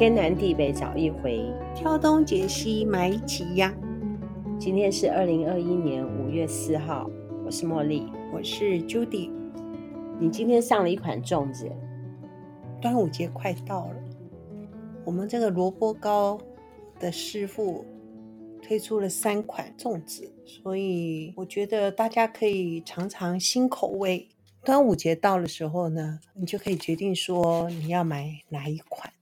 天南地北找一回，挑东拣西买几样。今天是二零二一年五月四号，我是茉莉，我是 Judy。你今天上了一款粽子，端午节快到了，我们这个萝卜糕的师傅推出了三款粽子，所以我觉得大家可以尝尝新口味。端午节到的时候呢，你就可以决定说你要买哪一款。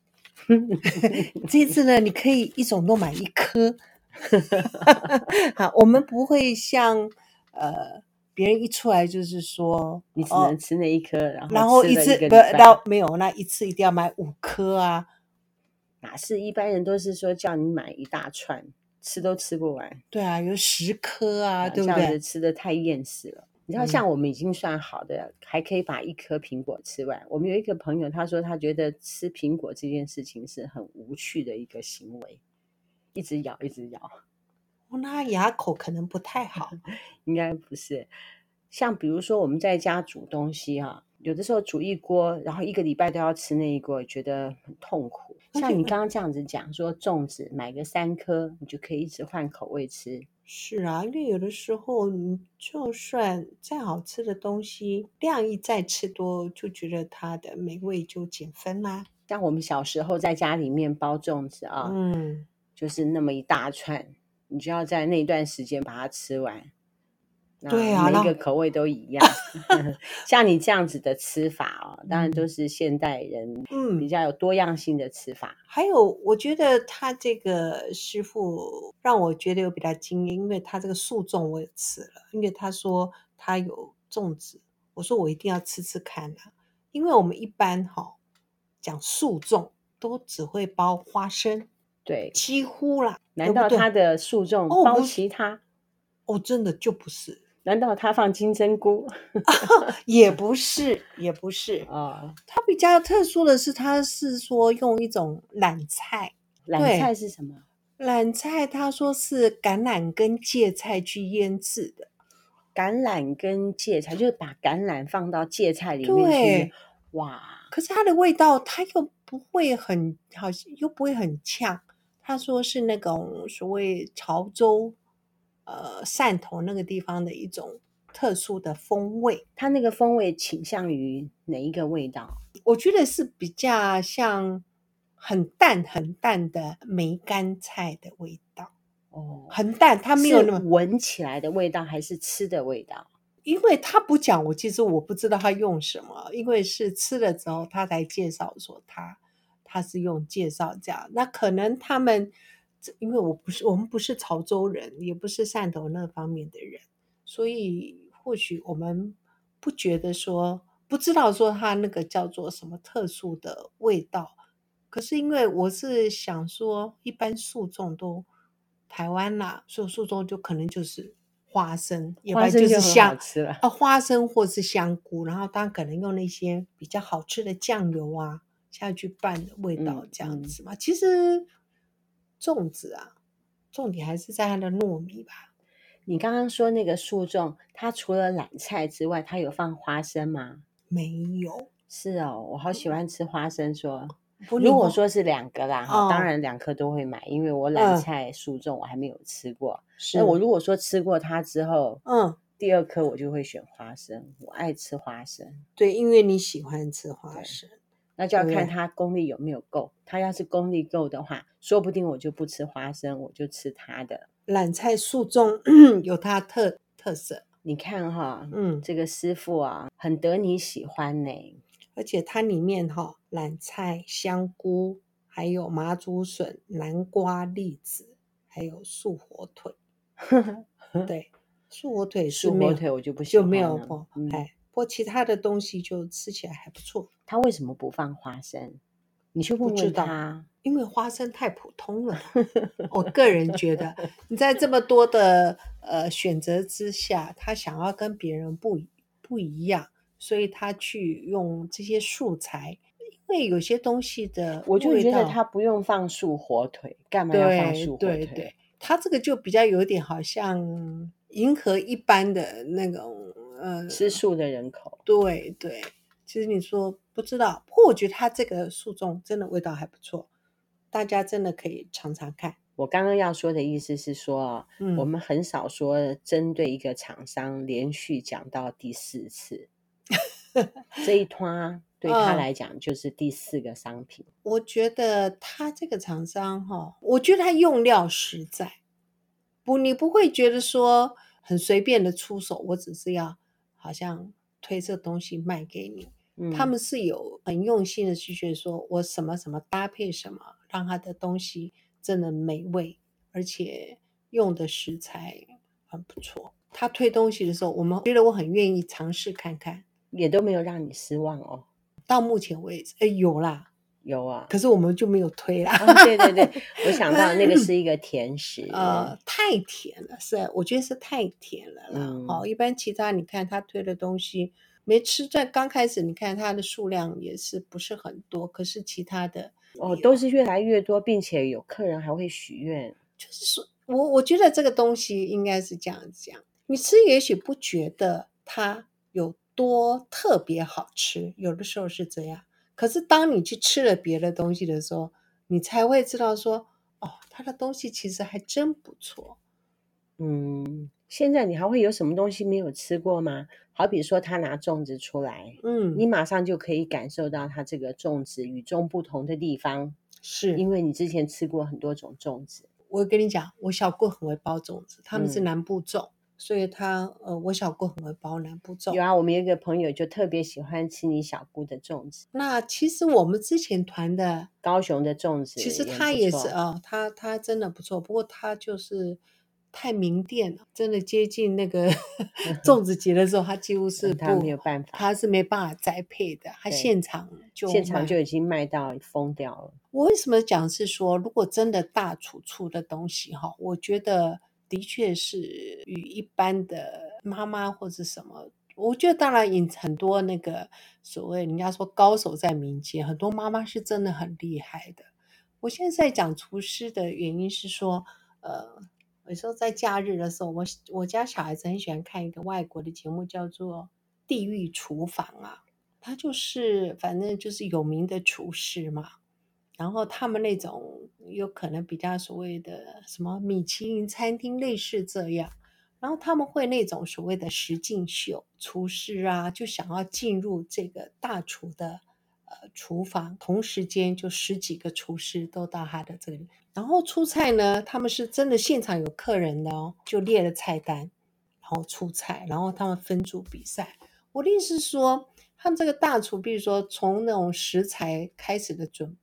这次呢，你可以一种都买一颗。好，我们不会像呃别人一出来就是说你只能吃那一颗，哦、然后然后一次不，然后没有那一次一定要买五颗啊？哪是一般人都是说叫你买一大串，吃都吃不完。对啊，有十颗啊，对不对？吃的太厌食了。你知道，像我们已经算好的，嗯、还可以把一颗苹果吃完。我们有一个朋友，他说他觉得吃苹果这件事情是很无趣的一个行为，一直咬，一直咬。哦，那牙口可能不太好，应该不是。像比如说我们在家煮东西哈、啊，有的时候煮一锅，然后一个礼拜都要吃那一锅，觉得很痛苦。像你刚刚这样子讲说，粽子买个三颗，你就可以一直换口味吃。是啊，因为有的时候你就算再好吃的东西，量一再吃多，就觉得它的美味就减分啦。像我们小时候在家里面包粽子啊，嗯，就是那么一大串，你就要在那段时间把它吃完。对啊，每一个口味都一样。像你这样子的吃法哦，当然都是现代人嗯比较有多样性的吃法。嗯、还有，我觉得他这个师傅让我觉得有比较惊艳，因为他这个素粽我也吃了，因为他说他有粽子，我说我一定要吃吃看啊，因为我们一般哈、哦、讲素粽都只会包花生，对，几乎啦。难道他的素粽包其他？哦，哦，真的就不是。难道他放金针菇？也不是，也不是啊。它比较特殊的是，它是说用一种懒菜。懒菜是什么？懒菜，他说是橄榄跟芥菜去腌制的。橄榄跟芥菜，就是把橄榄放到芥菜里面去。哇！可是它的味道，它又不会很好，又不会很呛。他说是那种所谓潮州。呃，汕头那个地方的一种特殊的风味，它那个风味倾向于哪一个味道？我觉得是比较像很淡很淡的梅干菜的味道。哦，很淡，它没有那么闻起来的味道，还是吃的味道？因为他不讲，我其实我不知道他用什么，因为是吃了之后他才介绍说他他是用介绍这样，那可能他们。因为我不是，我们不是潮州人，也不是汕头那方面的人，所以或许我们不觉得说，不知道说它那个叫做什么特殊的味道。可是因为我是想说，一般素粽都台湾啦，所以素粽就可能就是花生，要不然就是香啊，花生或是香菇，然后当然可能用那些比较好吃的酱油啊下去拌的味道这样子嘛，嗯嗯、其实。粽子啊，重点还是在它的糯米吧。你刚刚说那个素粽，它除了懒菜之外，它有放花生吗？没有。是哦，我好喜欢吃花生。说，如果说是两个啦，哈、哦，当然两颗都会买，因为我懒菜素粽我还没有吃过。那、呃、我如果说吃过它之后，嗯，第二颗我就会选花生。我爱吃花生。对，因为你喜欢吃花生。那就要看它功力有没有够。它要是功力够的话，说不定我就不吃花生，我就吃它的榄菜素粽，有它特特色。你看哈，嗯，这个师傅啊，很得你喜欢呢。而且它里面哈，榄菜、香菇，还有麻竹笋、南瓜、栗子，还有素火腿。对，素火腿是素火腿，我就不喜欢就没有不哎。或其他的东西就吃起来还不错。他为什么不放花生？你去问问他。因为花生太普通了。我个人觉得，你在这么多的呃选择之下，他想要跟别人不不一样，所以他去用这些素材。因为有些东西的，我就觉得他不用放素火腿，干嘛要放素火腿？对对对，他这个就比较有点好像迎合一般的那种。呃，吃素的人口，对对，其实你说不知道，不过我觉得它这个素粽真的味道还不错，大家真的可以尝尝看。我刚刚要说的意思是说，嗯，我们很少说针对一个厂商连续讲到第四次，这一摊 对他来讲就是第四个商品。嗯，我觉得他这个厂商哈，我觉得他用料实在，不，你不会觉得说很随便的出手，我只是要好像推这东西卖给你。嗯，他们是有很用心的去觉得说我什么什么搭配什么，让他的东西。真的美味，而且用的食材很不错。他推东西的时候，我们觉得我很愿意尝试看看，也都没有让你失望哦。到目前为止，哎，有啦，有啊，可是我们就没有推啦。哦、对对对，我想到那个是 一个甜食，呃，太甜了，是，我觉得是太甜了啦。好、嗯，一般其他你看他推的东西，没吃在刚开始，你看它的数量也是不是很多，可是其他的。哦，都是越来越多，并且有客人还会许愿。就是说，我我觉得这个东西应该是这样讲，你吃也许不觉得它有多特别好吃，有的时候是这样。可是当你去吃了别的东西的时候，你才会知道说，哦，它的东西其实还真不错。嗯，现在你还会有什么东西没有吃过吗？好比说，他拿粽子出来，嗯，你马上就可以感受到他这个粽子与众不同的地方，是因为你之前吃过很多种粽子。我跟你讲，我小姑很会包粽子，他们是南部粽，嗯、所以他呃，我小姑很会包南部粽。有啊，我们有一个朋友就特别喜欢吃你小姑的粽子。那其实我们之前团的高雄的粽子，其实他也是啊、哦，他他真的不错，不过他就是。太名店了，真的接近那个 粽子节的时候，他几乎是不他没有办法，他是没办法栽培的，他现场就现场就已经卖到疯掉了。我为什么讲是说，如果真的大厨出的东西哈，我觉得的确是与一般的妈妈或者什么，我觉得当然引很多那个所谓人家说高手在民间，很多妈妈是真的很厉害的。我现在在讲厨师的原因是说，呃。有时候在假日的时候，我我家小孩子很喜欢看一个外国的节目，叫做《地狱厨房》啊。他就是反正就是有名的厨师嘛，然后他们那种有可能比较所谓的什么米其林餐厅类似这样，然后他们会那种所谓的实境秀，厨师啊就想要进入这个大厨的。呃，厨房同时间就十几个厨师都到他的这里，然后出菜呢，他们是真的现场有客人的哦，就列了菜单，然后出菜，然后他们分组比赛。我的意思是说，他们这个大厨，比如说从那种食材开始的准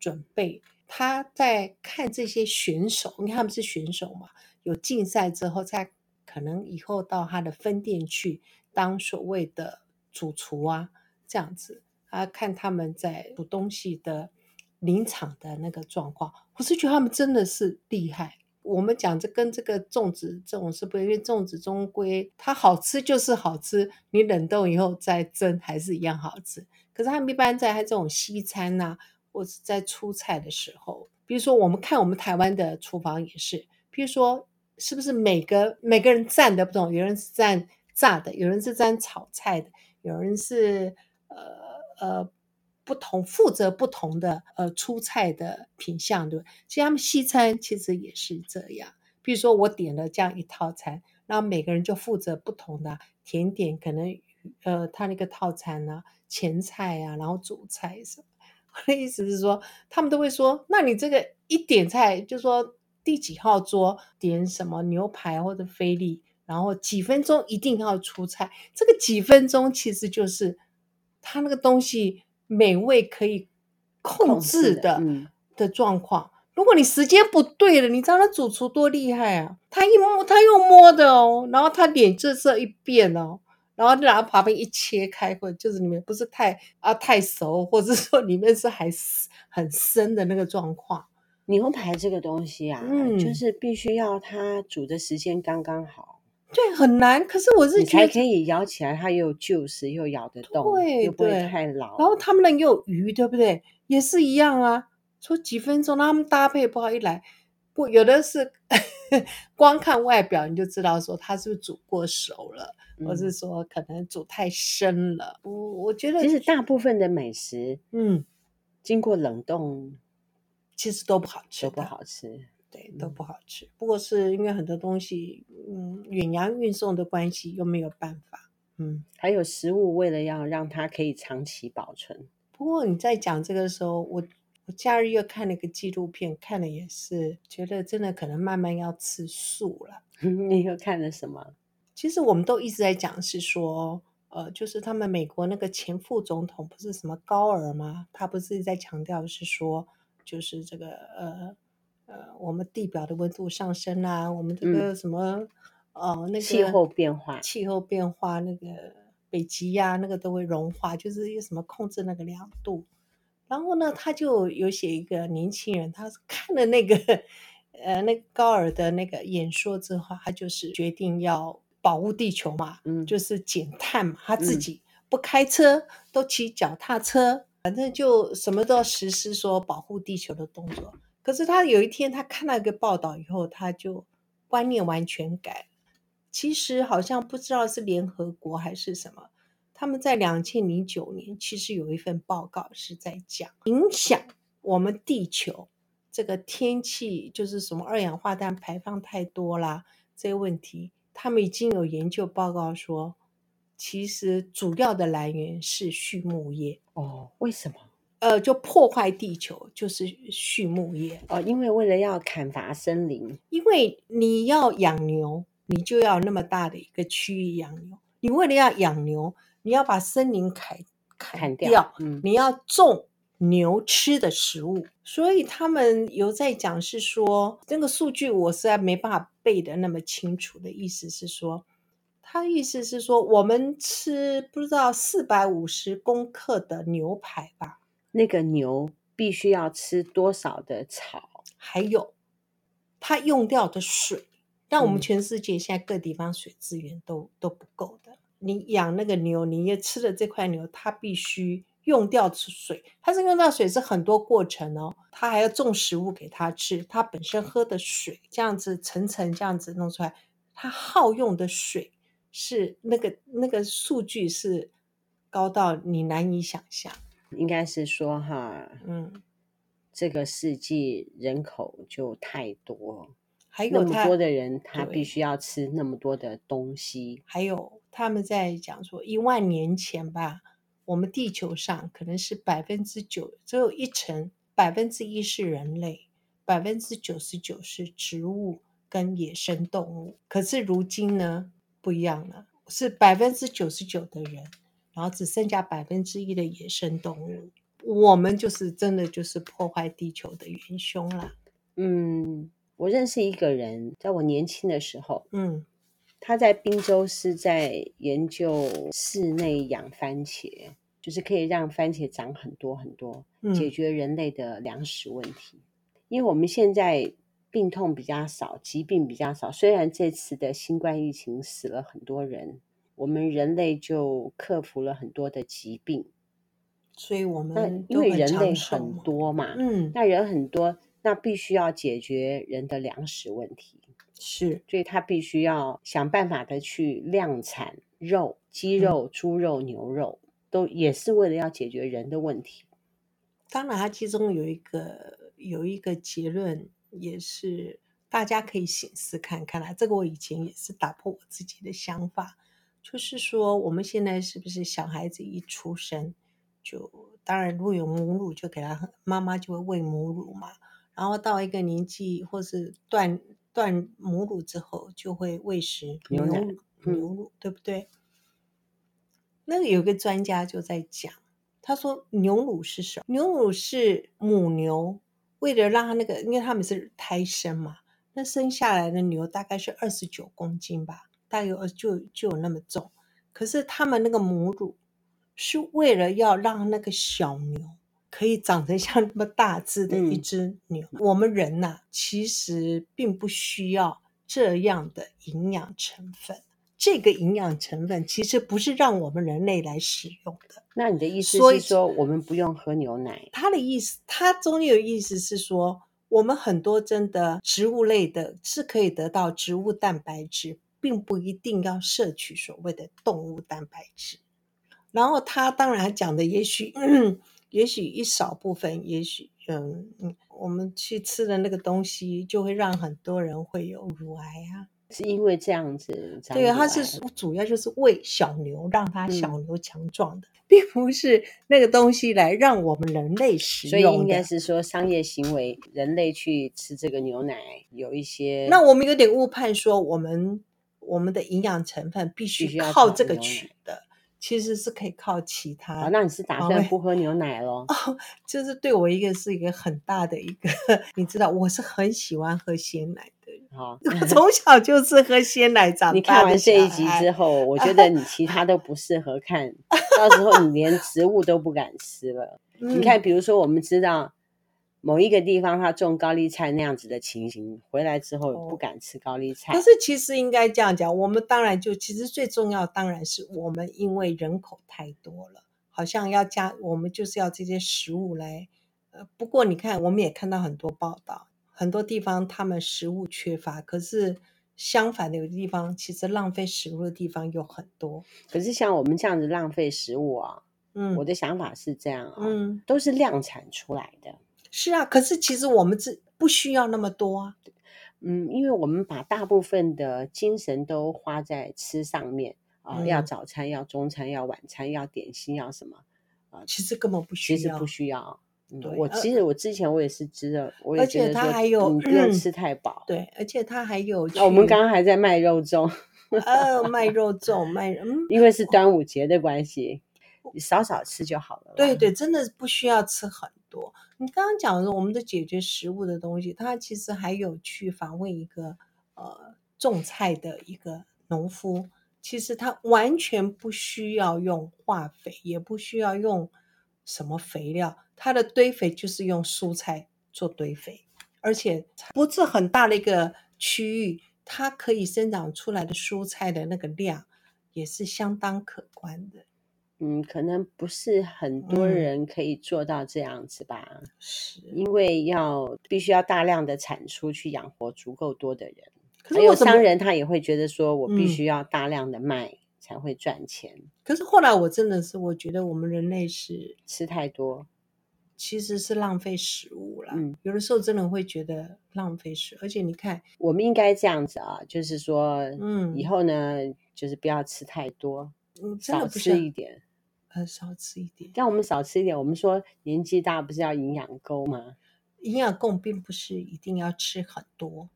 准备，他在看这些选手，因为他们是选手嘛，有竞赛之后，再可能以后到他的分店去当所谓的主厨啊，这样子。啊，看他们在煮东西的临场的那个状况，我是觉得他们真的是厉害。我们讲这跟这个粽子这种是不，因为粽子终归它好吃就是好吃，你冷冻以后再蒸还是一样好吃。可是他们一般在他这种西餐呐、或者在出菜的时候，比如说我们看我们台湾的厨房也是，比如说是不是每个每个人蘸的不同，有人是蘸炸的，有人是蘸炒菜的，有人是呃。呃，不同负责不同的呃出菜的品相，对吧？其实他们西餐其实也是这样。比如说我点了这样一套餐，然后每个人就负责不同的甜点，可能呃他那个套餐呢、前菜啊，然后主菜什么。我的意思是说，他们都会说，那你这个一点菜，就说第几号桌点什么牛排或者菲力，然后几分钟一定要出菜。这个几分钟其实就是。他那个东西美味可以控制的的，嗯、的状况，如果你时间不对了，你知道那主厨多厉害啊？他一摸，他又摸的哦，然后他脸这色一变哦，然后就拿旁边一切开，或者就是里面不是太啊太熟，或者说里面是还很深的那个状况。牛排这个东西啊，嗯，就是必须要它煮的时间刚刚好。对，很难。可是我是觉得才可以咬起来，它又就是又咬得动，对，又不会太老。然后他们那又有鱼，对不对？也是一样啊。说几分钟，他们搭配不好，一来不有的是 光看外表你就知道说它是不是煮过熟了，嗯、或是说可能煮太深了。我我觉得其实大部分的美食，嗯，经过冷冻。其实都不好吃，都不好吃，对，都不好吃。不过是因为很多东西，嗯，远洋运送的关系，又没有办法。嗯，还有食物，为了要让它可以长期保存。不过你在讲这个时候，我我假日又看了一个纪录片，看了也是觉得真的可能慢慢要吃素了。你又看了什么？其实我们都一直在讲，是说，呃，就是他们美国那个前副总统不是什么高尔吗？他不是在强调是说，就是这个呃呃，我们地表的温度上升啊，我们这个什么。嗯哦，那个气候变化，气候变化，那个北极呀，那个都会融化，就是一个什么控制那个两度。然后呢，他就有写一个年轻人，他看了那个 呃那个高尔的那个演说之后，他就是决定要保护地球嘛，嗯，就是减碳嘛，他自己不开车，嗯，都骑脚踏车，反正就什么都要实施说保护地球的动作。可是他有一天他看到一个报道以后，他就观念完全改了。其实好像不知道是联合国还是什么，他们在两千零九年其实有一份报告是在讲影响我们地球这个天气，就是什么二氧化碳排放太多啦这些问题，他们已经有研究报告说，其实主要的来源是畜牧业。哦，为什么？呃，就破坏地球就是畜牧业。哦，因为为了要砍伐森林，因为你要养牛。你就要那么大的一个区域养牛，你为了要养牛，你要把森林砍砍掉，你要种牛吃的食物。所以他们有在讲是说，那个数据我实在没办法背的那么清楚的意思是说，他意思是说，我们吃不知道四百五十公克的牛排吧？那个牛必须要吃多少的草？还有它用掉的水。但我们全世界现在各地方水资源都、嗯、都不够的。你养那个牛，你也吃了这块牛，它必须用掉水。它是用掉水是很多过程哦，它还要种食物给它吃，它本身喝的水这样子层层这样子弄出来，它耗用的水是那个那个数据是高到你难以想象。应该是说哈，嗯，这个世纪人口就太多。还有那么多的人，他必须要吃那么多的东西。还有他们在讲说，一万年前吧，我们地球上可能是百分之九，只有一成，百分之一是人类，百分之九十九是植物跟野生动物。可是如今呢，不一样了，是百分之九十九的人，然后只剩下百分之一的野生动物。我们就是真的就是破坏地球的元凶了。嗯。我认识一个人，在我年轻的时候，嗯，他在滨州是在研究室内养番茄，就是可以让番茄长很多很多，解决人类的粮食问题。嗯。因为我们现在病痛比较少，疾病比较少，虽然这次的新冠疫情死了很多人，我们人类就克服了很多的疾病。所以我们因为人类很多嘛，嗯，那人很多。那必须要解决人的粮食问题，是，所以他必须要想办法的去量产肉，鸡肉、猪肉、牛肉，都也是为了要解决人的问题。当然，它其中有一个有一个结论，也是大家可以省思看看啦。这个我以前也是打破我自己的想法，就是说我们现在是不是小孩子一出生就，当然如果有母乳，就给他妈妈就会喂母乳嘛。然后到一个年纪，或是断断母乳之后，就会喂食牛乳，牛乳、嗯、对不对？那个有个专家就在讲，他说牛乳是什么？牛乳是母牛为了让它那个，因为他们是胎生嘛，那生下来的牛大概是二十九公斤吧，大约就就有那么重。可是他们那个母乳是为了要让那个小牛。可以长成像那么大只的一只牛。嗯、我们人呐、啊，其实并不需要这样的营养成分。这个营养成分其实不是让我们人类来使用的。那你的意思是说，我们不用喝牛奶？他的意思，他中间有意思是说，我们很多真的植物类的是可以得到植物蛋白质，并不一定要摄取所谓的动物蛋白质。然后他当然讲的也许。嗯 也许一少部分，也许嗯嗯，我们去吃的那个东西，就会让很多人会有乳癌啊。是因为这样子，对，它是主要就是喂小牛，让它小牛强壮的，嗯、并不是那个东西来让我们人类食用。所以应该是说商业行为，人类去吃这个牛奶有一些。那我们有点误判，说我们我们的营养成分必须靠这个取的。其实是可以靠其他。哦，那你是打算不喝牛奶咯？哦，就是对我一个是一个很大的一个，你知道，我是很喜欢喝鲜奶的。好，我 从小就是喝鲜奶长大的。你看完这一集之后，我觉得你其他都不适合看，到时候你连植物都不敢吃了。嗯，你看，比如说我们知道。某一个地方，他种高丽菜那样子的情形，回来之后不敢吃高丽菜。可、哦、是其实应该这样讲，我们当然就其实最重要，当然是我们因为人口太多了，好像要加，我们就是要这些食物来。呃，不过你看，我们也看到很多报道，很多地方他们食物缺乏，可是相反的，有的地方其实浪费食物的地方有很多。可是像我们这样子浪费食物啊，嗯，我的想法是这样啊，嗯，都是量产出来的。是啊，可是其实我们这不需要那么多啊。嗯，因为我们把大部分的精神都花在吃上面啊、要早餐，要中餐，要晚餐，要点心，要什么啊、呃？其实根本不需要，其实不需要。嗯、我其实我之前我也是知道，我也觉得他还有不要吃太饱。对，而且他还有。我们刚刚还在卖肉粽。呃，卖肉粽，卖嗯，因为是端午节的关系，你少少吃就好了。对对，真的不需要吃很多。你刚刚讲的，我们的解决食物的东西，他其实还有去访问一个呃种菜的一个农夫，其实他完全不需要用化肥，也不需要用什么肥料，他的堆肥就是用蔬菜做堆肥，而且不是很大的一个区域，它可以生长出来的蔬菜的那个量也是相当可观的。嗯，可能不是很多人可以做到这样子吧，嗯、是因为要必须要大量的产出去养活足够多的人，可是还有商人他也会觉得说我必须要大量的卖才会赚钱。嗯、可是后来我真的是我觉得我们人类是吃太多，其实是浪费食物了。嗯，有的时候真的会觉得浪费食，而且你看，我们应该这样子啊，就是说，嗯，以后呢，就是不要吃太多，嗯，少吃一点。呃，少吃一点，让我们少吃一点。我们说年纪大不是要营养够吗？营养够并不是一定要吃很多，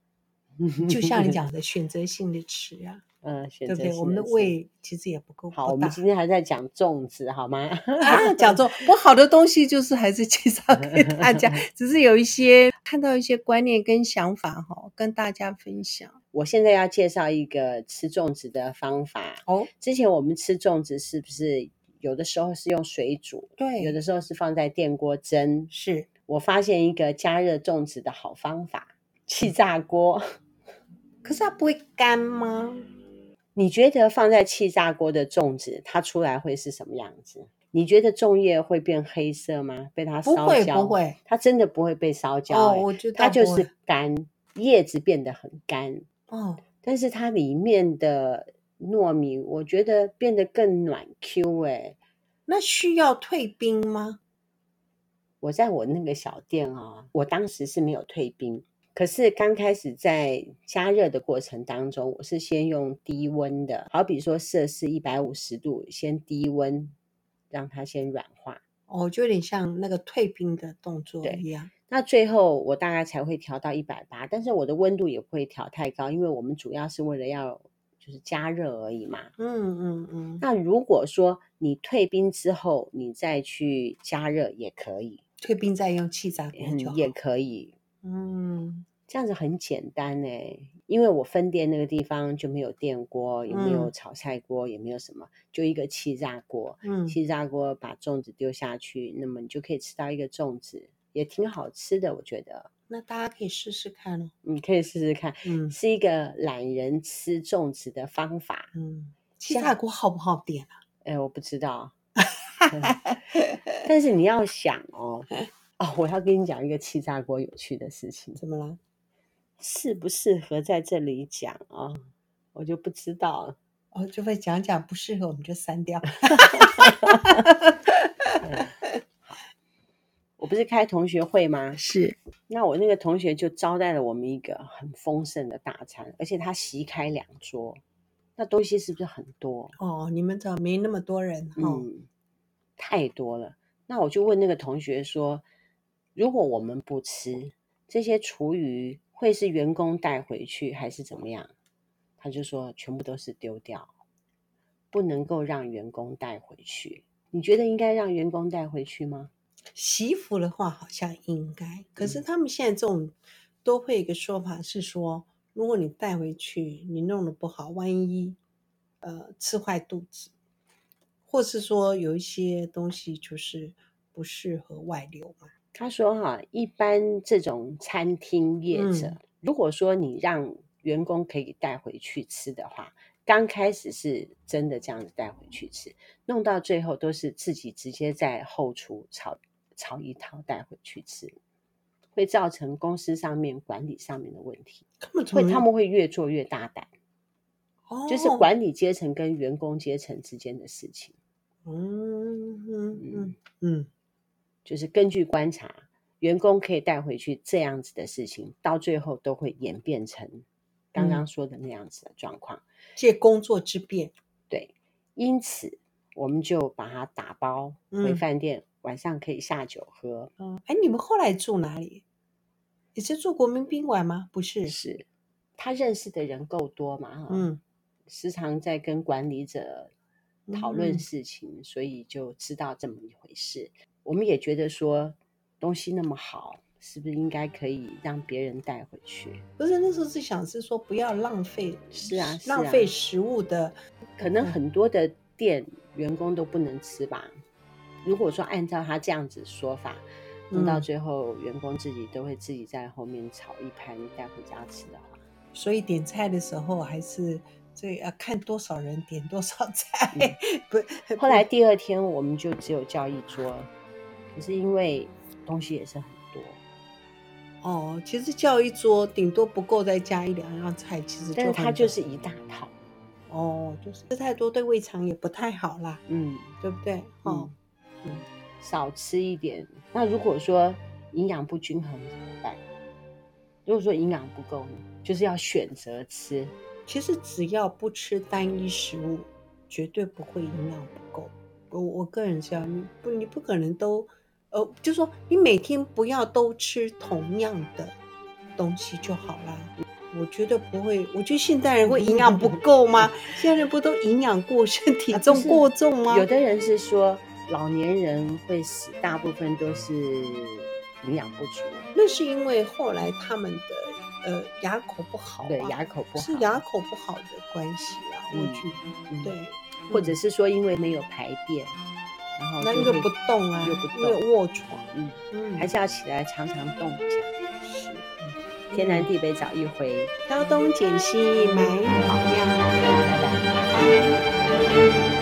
就像你讲的 选择性的吃啊，嗯，选择对不对？我们的胃其实也不够。好，我们今天还在讲粽子，好吗？啊，讲粽，我好的东西就是还是介绍给大家，只是有一些看到一些观念跟想法哈，跟大家分享。我现在要介绍一个吃粽子的方法哦。之前我们吃粽子是不是？有的时候是用水煮，对；有的时候是放在电锅蒸。是我发现一个加热粽子的好方法，气炸锅。可是它不会干吗？你觉得放在气炸锅的粽子，它出来会是什么样子？你觉得粽叶会变黑色吗？被它烧焦？不会，不会，它真的不会被烧焦。哦，我觉得它就是干，叶子变得很干。哦，但是它里面的。糯米，我觉得变得更暖 Q 哎，那需要退冰吗？我在我那个小店啊，我当时是没有退冰，可是刚开始在加热的过程当中，我是先用低温的，好比说摄氏一百五十度，先低温让它先软化。哦，就有点像那个退冰的动作一样。那最后我大概才会调到一百八，但是我的温度也不会调太高，因为我们主要是为了要。就是加热而已嘛。嗯嗯嗯。那如果说你退冰之后，你再去加热也可以。退冰再用气炸锅也可以。嗯，这样子很简单哎，因为我分店那个地方就没有电锅，也没有炒菜锅，也没有什么，就一个气炸锅。嗯，气炸锅把粽子丢下去，那么你就可以吃到一个粽子，也挺好吃的，我觉得。那大家可以试试看哦。你可以试试看，嗯，是一个懒人吃粽子的方法。嗯，气炸锅好不好点啊？哎，我不知道。但是你要想哦，哦，我要跟你讲一个气炸锅有趣的事情。怎么了？适不适合在这里讲啊？哦，我就不知道了。哦，就会讲讲不适合，我们就删掉。我不是开同学会吗？是。那我那个同学就招待了我们一个很丰盛的大餐，而且他席开两桌，那东西是不是很多？哦，你们这没那么多人哦。嗯，太多了。那我就问那个同学说，如果我们不吃这些厨余，会是员工带回去还是怎么样？他就说全部都是丢掉，不能够让员工带回去。你觉得应该让员工带回去吗？媳妇的话好像应该，可是他们现在这种都会有一个说法是说，如果你带回去，你弄得不好，万一呃吃坏肚子，或是说有一些东西就是不适合外流嘛。他说哈，一般这种餐厅业者，嗯、如果说你让员工可以带回去吃的话，刚开始是真的这样子带回去吃，弄到最后都是自己直接在后厨炒。炒一套带回去吃，会造成公司上面管理上面的问题。会他们会越做越大胆，哦，就是管理阶层跟员工阶层之间的事情。嗯嗯嗯嗯，就是根据观察，员工可以带回去这样子的事情，到最后都会演变成刚刚说的那样子的状况。借工作之便，对，因此我们就把它打包回饭店。嗯晚上可以下酒喝。嗯，哎，你们后来住哪里？你是住国民宾馆吗？不是，是他认识的人够多嘛？嗯，时常在跟管理者讨论事情，嗯，所以就知道这么一回事。我们也觉得说东西那么好，是不是应该可以让别人带回去？不是，那时候是想是说不要浪费，是啊，浪费食物的，可能很多的店员工都不能吃吧。如果说按照他这样子说法，弄到最后员工自己都会自己在后面炒一盘带回家吃的话，所以点菜的时候还是这要看多少人点多少菜。嗯、不，后来第二天我们就只有叫一桌，可是因为东西也是很多。哦，其实叫一桌顶多不够再加一两样菜，其实就但是它就是一大套。哦，就是吃太多对胃肠也不太好啦。嗯，对不对？哦。少吃一点。那如果说营养不均衡怎么办？如果说营养不够呢，就是要选择吃。其实只要不吃单一食物，绝对不会营养不够。我我个人这样，你不你不可能都，呃，就说你每天不要都吃同样的东西就好啦。我觉得不会。我觉得现代人会营养不够吗？现在人不都营养过剩、体重过重吗？有的人是说。老年人会死，大部分都是营养不足。那是因为后来他们的呃牙口不好，对，牙口不好，是牙口不好的关系啊。我觉得对，或者是说因为没有排便，然后那又不动啊，又不动，卧床，嗯嗯，还是要起来常常动一下。是，天南地北找一回，挑东拣西买好呀，拜拜。